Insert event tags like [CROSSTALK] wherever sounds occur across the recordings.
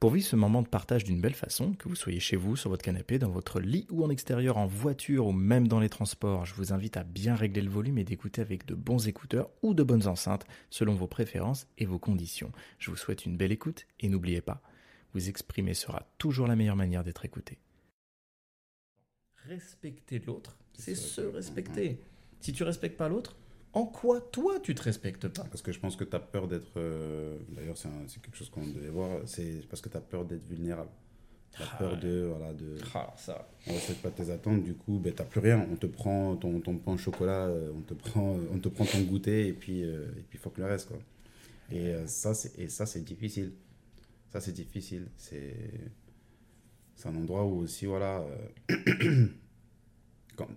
Pour vivre ce moment de partage d'une belle façon, que vous soyez chez vous, sur votre canapé, dans votre lit ou en extérieur, en voiture ou même dans les transports, je vous invite à bien régler le volume et d'écouter avec de bons écouteurs ou de bonnes enceintes selon vos préférences et vos conditions. Je vous souhaite une belle écoute et n'oubliez pas, vous exprimer sera toujours la meilleure manière d'être écouté. Respecter l'autre, c'est se respecter. Si tu respectes pas l'autre, en quoi toi tu te respectes pas Parce que je pense que tu as peur d'être. euh, D'ailleurs, c'est quelque chose qu'on devait voir. C'est parce que tu as peur d'être vulnérable. Tu as Ah peur de. Voilà, de Ah, ça. on respecte pas tes attentes, du coup, ben, tu plus rien. On te prend ton, ton pain au chocolat, euh, on te prend, on te prend ton goûter, et puis euh, et puis faut que le reste. Quoi. Et, euh, ça, c'est- et ça, c'est difficile. Ça, c'est difficile. C'est c'est un endroit où aussi, voilà, euh, [CLEARS THROAT] quand-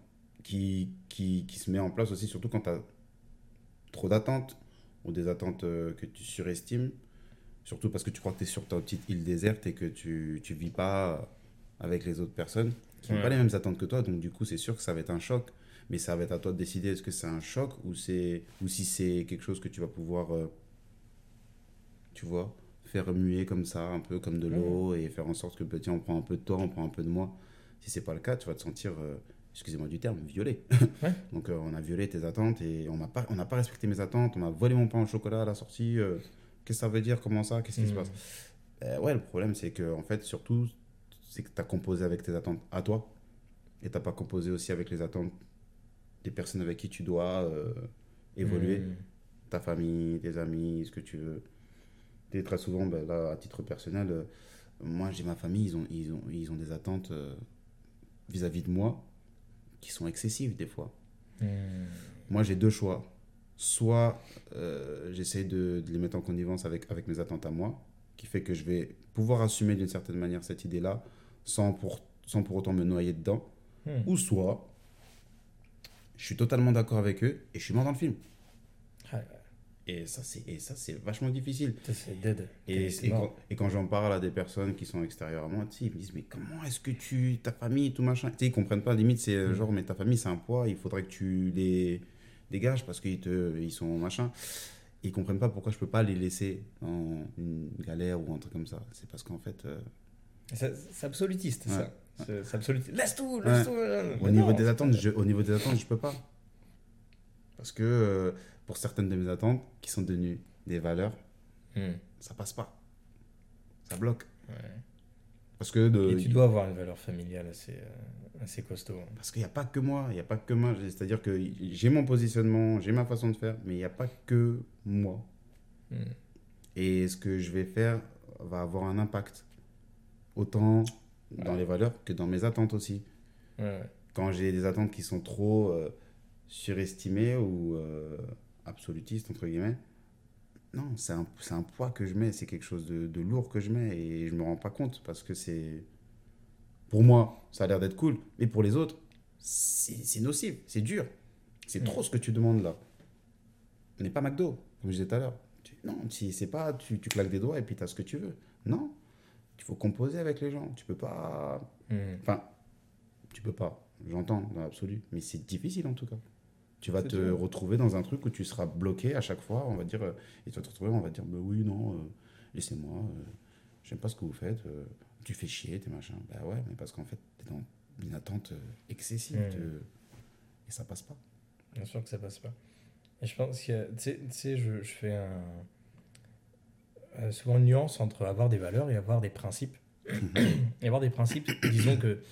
qui, qui, qui se met en place aussi, surtout quand tu as trop d'attentes ou des attentes euh, que tu surestimes, surtout parce que tu crois que tu es sur ta petite île déserte et que tu ne vis pas avec les autres personnes qui n'ont Ouais. pas les mêmes attentes que toi. Donc, du coup, c'est sûr que ça va être un choc. Mais ça va être à toi de décider est-ce que c'est un choc ou, c'est, ou si c'est quelque chose que tu vas pouvoir, euh, tu vois, faire muer comme ça, un peu comme de l'eau et faire en sorte que, bah, tiens, on prend un peu de toi, on prend un peu de moi. Si c'est pas le cas, tu vas te sentir, euh, excusez-moi du terme, violé. Ouais. [LAUGHS] Donc, euh, on a violé tes attentes et on m'a pas, on n'a pas respecté mes attentes, on m'a volé mon pain au chocolat à la sortie. euh, qu'est-ce que ça veut dire Comment ça Qu'est-ce qui se Mhm. passe? Euh, Ouais, le problème, c'est que, en fait, surtout, c'est que tu as composé avec tes attentes à toi et tu pas composé aussi avec les attentes des personnes avec qui tu dois euh, évoluer, Mm. ta famille, tes amis, ce que tu veux. Et très souvent, ben, là, à titre personnel, moi, j'ai ma famille, ils ont, ils ont, ils ont des attentes vis-à-vis de moi qui sont excessives des fois. Mm. Moi, j'ai deux choix. Soit euh, j'essaie de, de les mettre en connivence avec, avec mes attentes à moi, qui fait que je vais pouvoir assumer d'une certaine manière cette idée-là, sans pour, sans pour autant me noyer dedans. Mm. Ou soit, je suis totalement d'accord avec eux et je suis mort dans le film. Ah. Et ça, c'est et ça, c'est vachement difficile. C'est dead. Et, et quand, et quand j'en parle à des personnes qui sont extérieures à moi, ils me disent, mais comment est-ce que tu, ta famille, tout machin, tu sais, ils comprennent pas, limite, c'est euh, Mm. genre, mais ta famille, c'est un poids, il faudrait que tu les dégages parce qu'ils te, ils sont machin. Ils comprennent pas pourquoi je peux pas les laisser dans une galère ou un truc comme ça. C'est parce qu'en fait, euh, C'est absolutiste, Ouais. ça. C'est absolutiste. Laisse tout, laisse tout. au niveau des attentes, je, au niveau des attentes, je peux pas. Parce que euh, pour certaines de mes attentes, qui sont devenues des valeurs, Mm. ça passe pas. Ça bloque. Ouais. Parce que de, Et tu dois avoir une valeur familiale assez, euh, assez costaud. Parce qu'il n'y a pas que moi, il n'y a pas que moi. C'est-à-dire que j'ai mon positionnement, j'ai ma façon de faire, mais il n'y a pas que moi. Mm. Et ce que je vais faire va avoir un impact, autant dans Ouais. les valeurs que dans mes attentes aussi. Ouais, ouais. Quand j'ai des attentes qui sont trop euh, surestimées ou euh, absolutistes, entre guillemets, non, c'est un, un poids que je mets, c'est quelque chose de, de lourd que je mets et je me rends pas compte parce que c'est. Pour moi, ça a l'air d'être cool, mais pour les autres, c'est nocif, c'est dur. C'est trop ce que tu demandes là. On n'est pas McDo, comme je disais tout à l'heure. Non, si c'est pas tu, tu claques des doigts et puis tu as ce que tu veux. Non, il faut composer avec les gens. Tu peux pas. Mm. Enfin, tu peux pas, j'entends dans l'absolu, mais c'est difficile en tout cas. Tu vas te retrouver dans un truc où tu seras bloqué à chaque fois, on va dire, euh, et tu vas te retrouver, on va dire, bah oui, non, euh, laissez-moi, euh, j'aime pas ce que vous faites, euh, tu fais chier, tes machins. Bah ouais, mais parce qu'en fait, t'es dans une attente excessive Mm. de- et ça passe pas. Bien sûr que ça passe pas. Et je pense que, tu sais- tu sais, je, je fais un, souvent une nuance entre avoir des valeurs et avoir des principes. et avoir des principes, disons que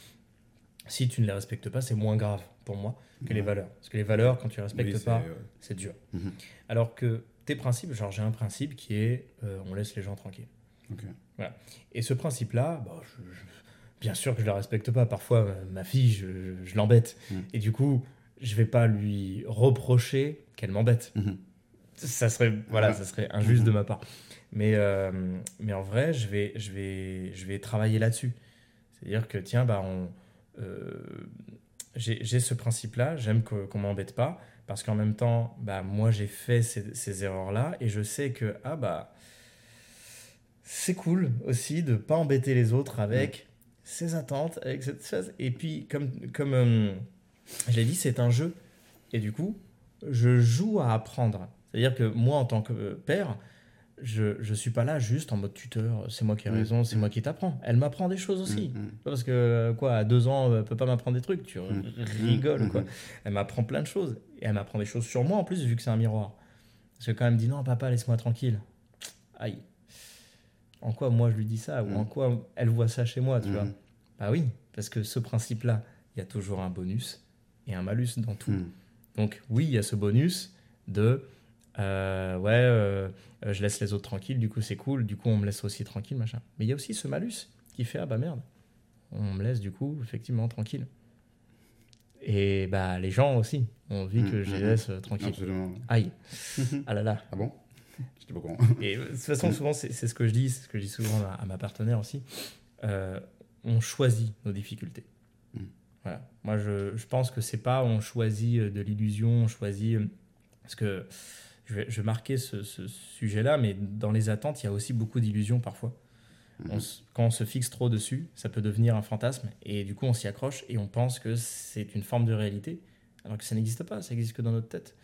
si tu ne les respectes pas, c'est moins grave pour moi que les valeurs. Parce que les valeurs, quand tu les respectes Oui, c'est, pas, euh, c'est dur. Mhm. Alors que tes principes, genre j'ai un principe qui est euh, on laisse les gens tranquilles. ok. Et ce principe-là, bah, je- je- bien sûr que je ne le respecte pas. Parfois, ma fille, je, je- je l'embête. Mm. Et du coup, je vais pas lui reprocher qu'elle m'embête. Mhm. Ça serait, voilà, Ouais. ça serait injuste Mhm. de ma part. Mais, euh, mais en vrai, je vais, je vais, je vais travailler là-dessus. C'est-à-dire que, tiens, bah, on, euh, j'ai j'ai ce principe-là, j'aime que- qu'on m'embête pas, parce qu'en même temps, bah, moi, j'ai fait ces, ces erreurs-là, et je sais que, ah bah, c'est cool aussi de pas embêter les autres avec ses attentes, avec cette chose. Et puis, comme, comme euh, je l'ai dit, c'est un jeu. Et du coup, je joue à apprendre. C'est-à-dire que moi, en tant que père, je ne suis pas là juste en mode tuteur, c'est moi qui ai Mm. raison, c'est Mm. moi qui t'apprends. Elle m'apprend des choses aussi. Mm, Parce que, euh, quoi, à deux ans, elle peut pas m'apprendre des trucs, tu rigoles, quoi. Elle m'apprend plein de choses. Et elle m'apprend des choses sur moi en plus, vu que c'est un miroir. Parce que quand elle me dit non, papa, laisse-moi tranquille. Aïe. En quoi moi je lui dis ça Ou en quoi elle voit ça chez moi, tu vois? Bah oui, parce que ce principe-là, il y a toujours un bonus et un malus dans tout. Donc oui, il y a ce bonus de euh, ouais, euh, euh, je laisse les autres tranquilles, du coup c'est cool, du coup on me laisse aussi tranquille, machin. Mais il y a aussi ce malus qui fait ah bah merde, on me laisse du coup effectivement tranquille. Et bah les gens aussi ont envie que Mm, je les mm, laisse euh, tranquilles. Absolument. Aïe, [LAUGHS] ah là là. Ah bon? J'étais pas. Et euh, de toute façon, souvent, c'est ce que je dis, c'est ce que je dis souvent à, à ma partenaire aussi. On choisit nos difficultés. Mm. Voilà. Moi, je, je pense que c'est pas on choisit de l'illusion, on choisit. Parce que je vais, je marquer ce, ce sujet-là, mais dans les attentes, il y a aussi beaucoup d'illusions parfois. Mhm. On quand on se fixe trop dessus, ça peut devenir un fantasme, et du coup, on s'y accroche et on pense que c'est une forme de réalité, alors que ça n'existe pas, ça existe que dans notre tête.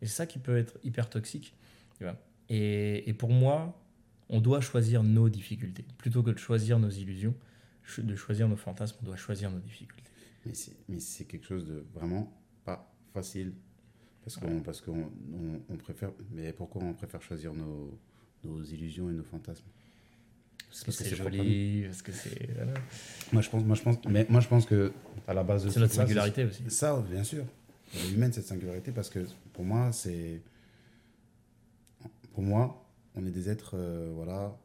Et c'est ça qui peut être hyper toxique. Et, et pour moi, on doit choisir nos difficultés. Plutôt que de choisir nos illusions, de choisir nos fantasmes, on doit choisir nos difficultés. Mais c'est quelque chose de vraiment pas facile. Parce qu'on, parce qu'on on, on préfère. Mais pourquoi on préfère choisir nos, nos illusions et nos fantasmes? Parce que Parce que c'est c'est joli, parce que c'est. voilà. Moi, je pense, moi, je pense, mais moi, je pense que à la base de C'est notre ça, singularité aussi. Ça, bien sûr. Humaine cette singularité parce que pour moi, c'est. Pour moi, on est des êtres, euh, voilà,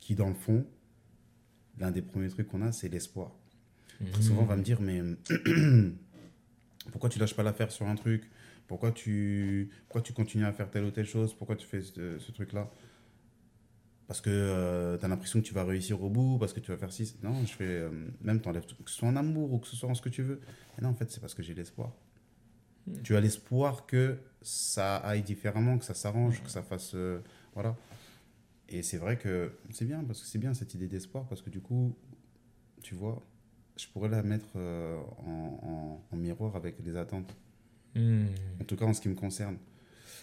qui dans le fond, l'un des premiers trucs qu'on a, c'est l'espoir. Très souvent, on va me dire, mais [CLEARS THROAT] pourquoi tu lâches pas l'affaire sur un truc? Pourquoi tu, pourquoi tu continues à faire telle ou telle chose? Pourquoi tu fais ce, ce truc-là? Parce que tu as l'impression que tu vas réussir au bout, parce que tu vas faire ci. Non, je fais. euh, même t'enlèves tout, que ce soit en amour ou que ce soit en ce que tu veux. Mais non, en fait, c'est parce que j'ai l'espoir. Mm. Tu as l'espoir que ça aille différemment, que ça s'arrange, que ça fasse. euh, voilà. Et c'est vrai que c'est bien, parce que c'est bien cette idée d'espoir, parce que du coup, tu vois, je pourrais la mettre euh, en, en- en miroir avec les attentes. Hmm. En tout cas, en ce qui me concerne.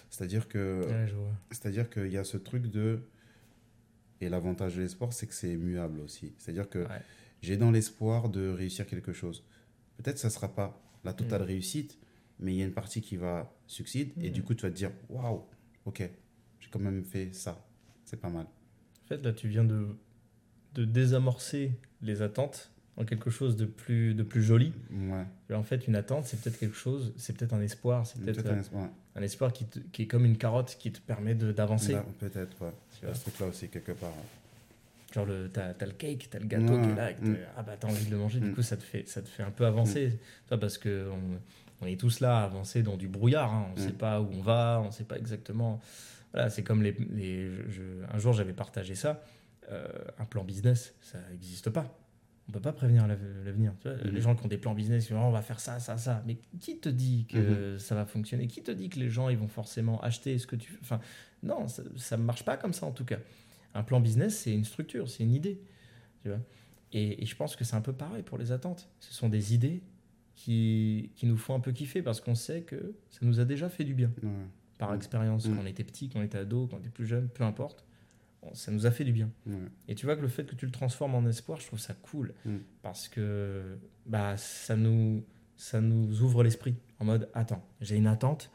C'est-à-dire que, Ouais, c'est-à-dire qu'il y a ce truc de. Et l'avantage de l'espoir, c'est que c'est muable aussi. C'est-à-dire que Ouais. j'ai dans l'espoir de réussir quelque chose. Peut-être ça ne sera pas la totale Mm. réussite, mais il y a une partie qui va succéder. Et du coup, tu vas te dire waouh, ok, j'ai quand même fait ça. C'est pas mal. En fait, là, tu viens de, de désamorcer les attentes en quelque chose de plus, de plus joli. Ouais. En fait, une attente, c'est peut-être quelque chose, c'est peut-être un espoir, c'est peut-être un euh, espoir. un espoir qui, te- qui est comme une carotte qui te permet d'avancer. Là, Peut-être, ouais. tu ce truc-là aussi, quelque part. Genre, le, t'as, t'as le cake, t'as le gâteau Ouais, qui est là, et que mm. t'as- ah bah t'as envie de le manger, du Mm. coup, ça te fait, ça te fait un peu avancer. Tu vois, parce que on, on est tous là à avancer dans du brouillard, hein. on Mm. sait pas où on va, on sait pas exactement. Voilà, c'est comme les. les je- je- un jour, j'avais partagé ça. euh, un plan business, ça n'existe pas. On peut pas prévenir l'av- l'avenir. Mhm. Les gens qui ont des plans business, Oh, on va faire ça, ça, ça. Mais qui te dit que Mhm. ça va fonctionner? Qui te dit que les gens ils vont forcément acheter ce que tu. Enfin, non, ça ne marche pas comme ça en tout cas. Un plan business, c'est une structure, c'est une idée. Tu vois et, et je pense que c'est un peu pareil pour les attentes. Ce sont des idées qui, qui nous font un peu kiffer parce qu'on sait que ça nous a déjà fait du bien par expérience quand on était petit, quand on était ado, quand on était plus jeune, peu importe. Ça nous a fait du bien. Et tu vois que le fait que tu le transformes en espoir, je trouve ça cool. Mm. Parce que bah, ça, nous, ça nous ouvre l'esprit. En mode, attends, j'ai une attente.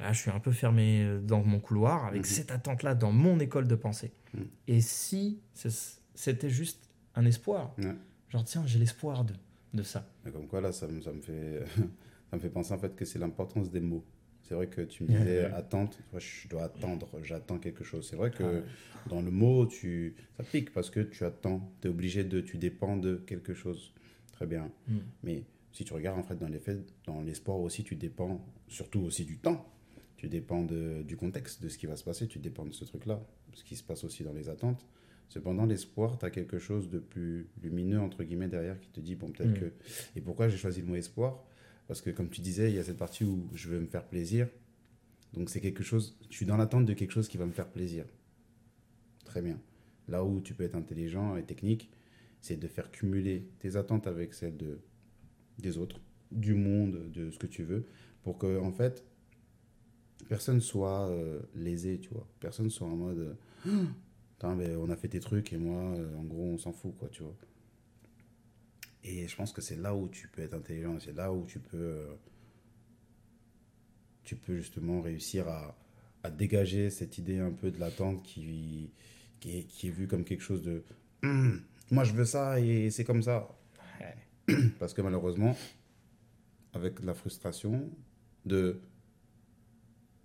Là, je suis un peu fermé euh, dans mon couloir avec Mhm. cette attente-là dans mon école de pensée. Mm. Et si c'était juste un espoir. Genre, tiens, j'ai l'espoir de, de ça. Mais comme quoi, là, ça me, ça me, fait, [LAUGHS] ça me fait penser en fait que c'est l'importance des mots. C'est vrai que tu me disais attente, moi, je dois attendre, j'attends quelque chose. C'est vrai que Ah ouais. dans le mot, tu, ça pique parce que tu attends, tu es obligé de, tu dépends de quelque chose. Très bien. Mm. Mais si tu regardes en fait dans les faits, dans l'espoir aussi, tu dépends surtout aussi du temps. Tu dépends de- du contexte, de ce qui va se passer, tu dépends de ce truc-là, ce qui se passe aussi dans les attentes. Cependant, l'espoir, tu as quelque chose de plus lumineux, entre guillemets, derrière qui te dit, bon, peut-être Mm. que... Et pourquoi j'ai choisi le mot espoir? Parce que, comme tu disais, il y a cette partie où je veux me faire plaisir. Donc, c'est quelque chose... Je suis dans l'attente de quelque chose qui va me faire plaisir. Très bien. Là où tu peux être intelligent et technique, c'est de faire cumuler tes attentes avec celles de, des autres, du monde, de ce que tu veux, pour que, en fait, personne soit euh, lésé, tu vois. Personne soit en mode, [GASPS] mais on a fait tes trucs et moi, euh, en gros, on s'en fout, quoi, tu vois. Et je pense que c'est là où tu peux être intelligent, c'est là où tu peux, euh, tu peux justement réussir à, à dégager cette idée un peu de l'attente qui, qui, est, qui est vue comme quelque chose de, Hum, moi je veux ça et c'est comme ça. Ouais. [CLEARS THROAT] Parce que malheureusement, avec la frustration de,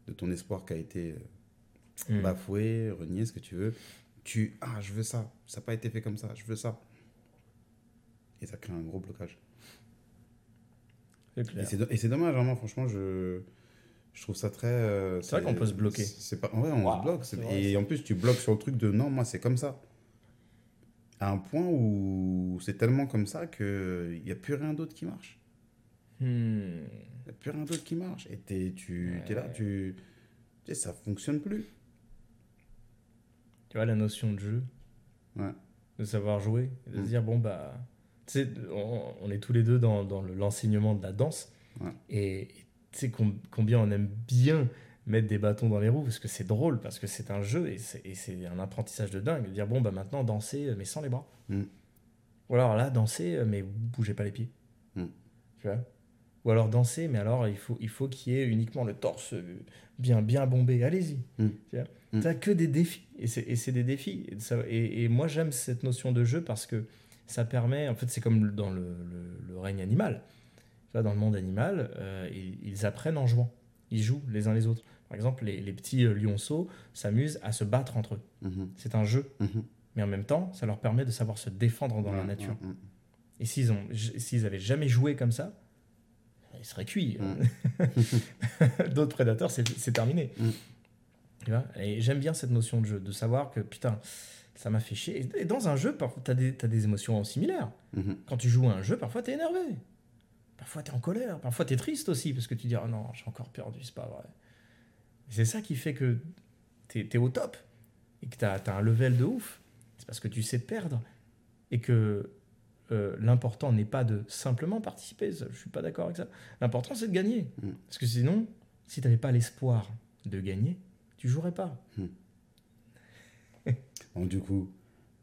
de ton espoir qui a été Mm. bafoué, renié, ce que tu veux, tu ah je veux ça, ça n'a pas été fait comme ça, je veux ça. Et ça crée un gros blocage. C'est Et c'est do- et c'est dommage, vraiment, franchement, je, je trouve ça très. euh, C'est vrai qu'on peut se bloquer. C'est pas, ouais, on se bloque. c'est c'est- vrai, et ça. en plus, tu bloques sur le truc de non, moi, c'est comme ça. À un point où c'est tellement comme ça qu'il n'y a plus rien d'autre qui marche. Hmm. Il n'y a plus rien d'autre qui marche. Et t'es, tu es là, Ouais. tu. Tu sais, ça fonctionne plus. Tu vois, la notion de jeu, Ouais. de savoir jouer, de Mm. se dire, bon, bah, tu sais, on, on est tous les deux dans, dans le- l'enseignement de la danse. Ouais. Et tu sais com- combien on aime bien mettre des bâtons dans les roues, parce que c'est drôle, parce que c'est un jeu et c'est un apprentissage de dingue. De dire, bon, bah maintenant, danser, mais sans les bras. Mm. Ou alors là, danser, mais bougez pas les pieds. Mm. Tu vois? Ou alors danser, mais alors il faut il faut qu'il y ait uniquement le torse euh, bien, bien bombé. Allez-y. Mm. Tu vois? T'as que des défis. Et c'est et c'est des défis. Et, ça- et- et moi, j'aime cette notion de jeu parce que ça permet. En fait, c'est comme dans le, le- le règne animal. Dans le monde animal, euh, ils, ils apprennent en jouant. Ils jouent les uns les autres. Par exemple, les, les petits euh, lionceaux s'amusent à se battre entre eux. Mhm. C'est un jeu. Mhm. Mais en même temps, ça leur permet de savoir se défendre dans la Ouais, nature. Et s'ils ont, s'ils avaient jamais joué comme ça, ils seraient cuits. [LAUGHS] D'autres prédateurs, c'est c'est terminé. Mm. Tu vois? Et j'aime bien cette notion de jeu, de savoir que putain, ça m'a fait chier. Et- dans un jeu, parfois, tu as, des émotions similaires. Mhm. Quand tu joues à un jeu, parfois tu es énervé. Parfois tu es en colère. Parfois tu es triste aussi parce que tu dis oh non, j'ai encore perdu, c'est pas vrai. C'est ça qui fait que tu es, au top et que tu as, un level de ouf. C'est parce que tu sais perdre et que euh, l'important n'est pas de simplement participer. Ça, Je suis pas d'accord avec ça. L'important c'est de gagner. Mm. Parce que sinon, si tu n'avais pas l'espoir de gagner, tu jouerais pas. Bon, du coup,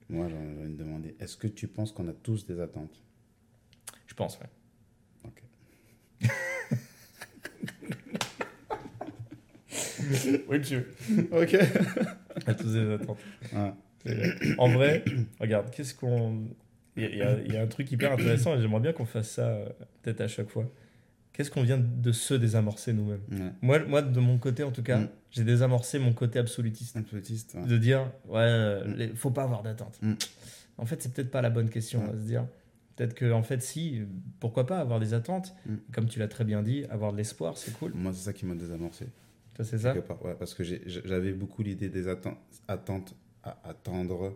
moi, j'ai envie de demander est-ce que tu penses qu'on a tous des attentes? Je pense, ouais. Ok. [LAUGHS] oui, monsieur. Ok. À tous les attentes. Ouais. C'est- En vrai, regarde, qu'est-ce qu'on. Il y, a- il y a- il y a un truc hyper intéressant et j'aimerais bien qu'on fasse ça euh, peut-être à chaque fois. Qu'est-ce qu'on vient de se désamorcer nous-mêmes Ouais. moi, moi, de mon côté en tout cas, Mm. j'ai désamorcé mon côté absolutiste. Absolutiste. ouais. De dire, ouais, Mm. faut pas avoir d'attente. Mm. En fait, c'est peut-être pas la bonne question Ouais. à se dire. Peut-être que, en fait, si, pourquoi pas avoir des attentes Mm. Comme tu l'as très bien dit, avoir de l'espoir, c'est cool. Moi, c'est ça qui m'a désamorcé. Toi, c'est ça part. Parce que j'avais beaucoup l'idée des atten- attentes à attendre.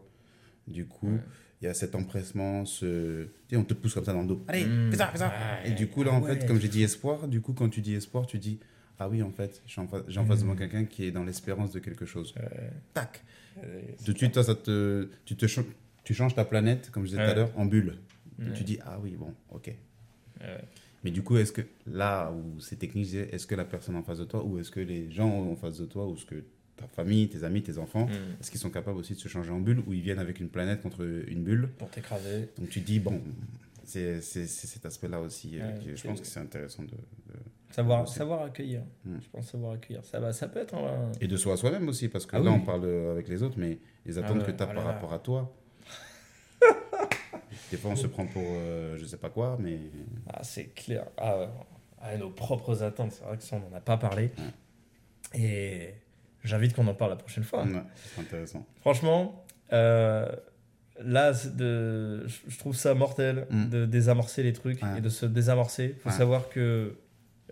Du coup, il Ouais. y a cet empressement, ce... tu sais, on te pousse comme ça dans le dos. Allez, Mm. fais ça, fais ça. Ouais. Et du coup, là, en Ouais. fait, comme j'ai dit espoir, du coup, quand tu dis espoir, tu dis Ah oui, en fait, j'ai en face, en de moi quelqu'un qui est dans l'espérance de quelque chose. Ouais. Tac. Tout de suite, toi, ça te, tu, te tu changes ta planète, comme je disais tout à l'heure, en bulle. Tu dis Ah oui, bon, ok. Ouais. Mais du coup, est-ce que là où c'est technique, je disais, est-ce que la personne en face de toi, ou est-ce que les gens en face de toi, ou est-ce que ta famille, tes amis, tes enfants, Mm. est-ce qu'ils sont capables aussi de se changer en bulle, ou ils viennent avec une planète contre une bulle? Pour t'écraser. Donc tu dis, bon, c'est cet aspect-là aussi. euh, Ouais, je pense que c'est intéressant de, de- Savoir, Aussi. savoir accueillir. Mm. Je pense savoir accueillir. Ça, va, ça peut être un. Et de soi à soi-même aussi, parce que Ah là, oui. on parle euh, avec les autres, mais les attentes ouais, que tu as oh par là. rapport à toi. [LAUGHS] Des fois, on se prend pour euh, je sais pas quoi, mais Ah, c'est clair. Ah, ouais. Ah, nos propres attentes, c'est vrai que ça, on n'en a pas parlé. Et j'invite qu'on en parle la prochaine fois. ouais, c'est intéressant. Franchement, euh, là, de, je trouve ça mortel Mm. de désamorcer les trucs Ouais. et de se désamorcer. Il faut Ouais. savoir que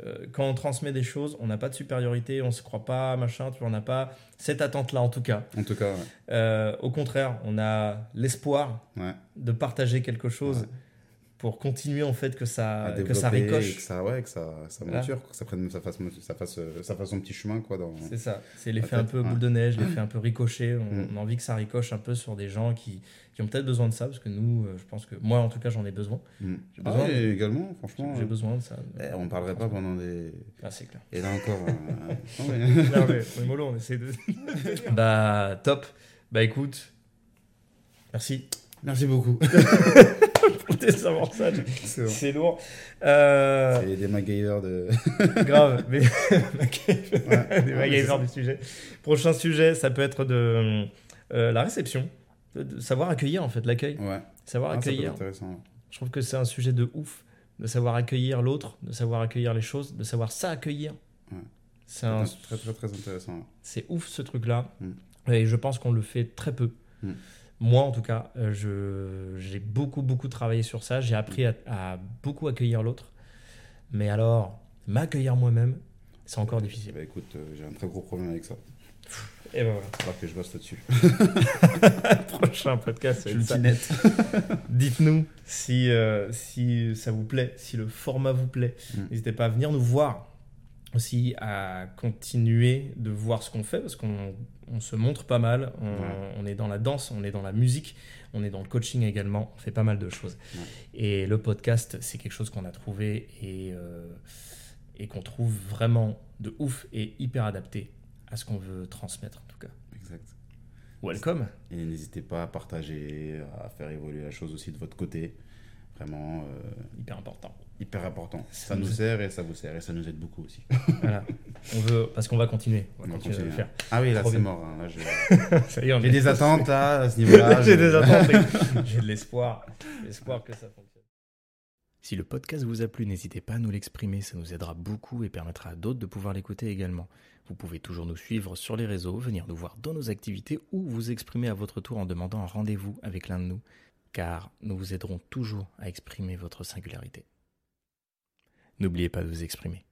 euh, quand on transmet des choses, on n'a pas de supériorité, on se croit pas, machin, tu vois, on n'a pas cette attente-là en tout cas. En tout cas. Euh, au contraire, on a l'espoir de partager quelque chose. Pour continuer en fait que ça, que ça et ricoche. que ça, ouais, que ça, ça Voilà. mature, que ça prenne, ça fasse, ça fasse, ça fasse son petit chemin, quoi. Dans... C'est ça, c'est l'effet un peu ouais. boule de neige, l'effet un peu ricochet. On, Mm. on a envie que ça ricoche un peu sur des gens qui, qui ont peut-être besoin de ça, parce que nous, euh, je pense que moi en tout cas, j'en ai besoin. Mm. J'ai Ah, besoin de- et également, franchement. J'ai euh, besoin de ça. eh, on parlerait pas pendant des. Ah, c'est clair. Et là encore. euh, [LAUGHS] non, mais- non, mais, mais mollo, on essaie de. [LAUGHS] bah, top. Bah, écoute, merci Merci beaucoup. [LAUGHS] [LAUGHS] C'est lourd. Euh, C'est des MacGyver de. [LAUGHS] grave, mais [LAUGHS] Ouais. des c'est du sujet. Prochain sujet, ça peut être de euh, la réception, de, savoir accueillir en fait, l'accueil. Ouais. Savoir Ah, accueillir. intéressant. Je trouve que c'est un sujet de ouf, de savoir accueillir l'autre, de savoir accueillir les choses, de savoir ça accueillir. Ouais. C'est un- Très, très, très intéressant. c'est ouf ce truc-là. Mm. Et je pense qu'on le fait très peu. Mm. Moi, en tout cas, euh, je, j'ai beaucoup, beaucoup travaillé sur ça. J'ai appris à, à beaucoup accueillir l'autre. Mais alors, m'accueillir moi-même, c'est encore difficile. Bah écoute, euh, j'ai un très gros problème avec ça. Et ben voilà. Il faudra que je bosse là-dessus. [LAUGHS] Prochain podcast, être ça. net. [LAUGHS] Dites-nous si, euh, si ça vous plaît, si le format vous plaît. Mm. N'hésitez pas à venir nous voir. Aussi à continuer de voir ce qu'on fait parce qu'on on se montre pas mal. On, Ouais. on est dans la danse, on est dans la musique, on est dans le coaching également. On fait pas mal de choses. Ouais. Et le podcast, c'est quelque chose qu'on a trouvé et, euh, et qu'on trouve vraiment de ouf et hyper adapté à ce qu'on veut transmettre en tout cas. Exact. Welcome. Et n'hésitez pas à partager, à faire évoluer la chose aussi de votre côté. Vraiment euh, Hyper important. Hyper important. Ça Ça nous sert et ça vous sert et ça nous aide beaucoup aussi. [LAUGHS] Voilà. On veut, parce qu'on va continuer. On va On va continuer à le faire. Ah oui, là c'est mort. hein. Là, j'ai [LAUGHS] Ça y est, on j'ai des attentes à ce niveau-là. [LAUGHS] J'ai Je- des attentes. J'ai de l'espoir. L'espoir que ça fonctionne. Si le podcast vous a plu, n'hésitez pas à nous l'exprimer, ça nous aidera beaucoup et permettra à d'autres de pouvoir l'écouter également. Vous pouvez toujours nous suivre sur les réseaux, venir nous voir dans nos activités ou vous exprimer à votre tour en demandant un rendez-vous avec l'un de nous, car nous vous aiderons toujours à exprimer votre singularité. N'oubliez pas de vous exprimer.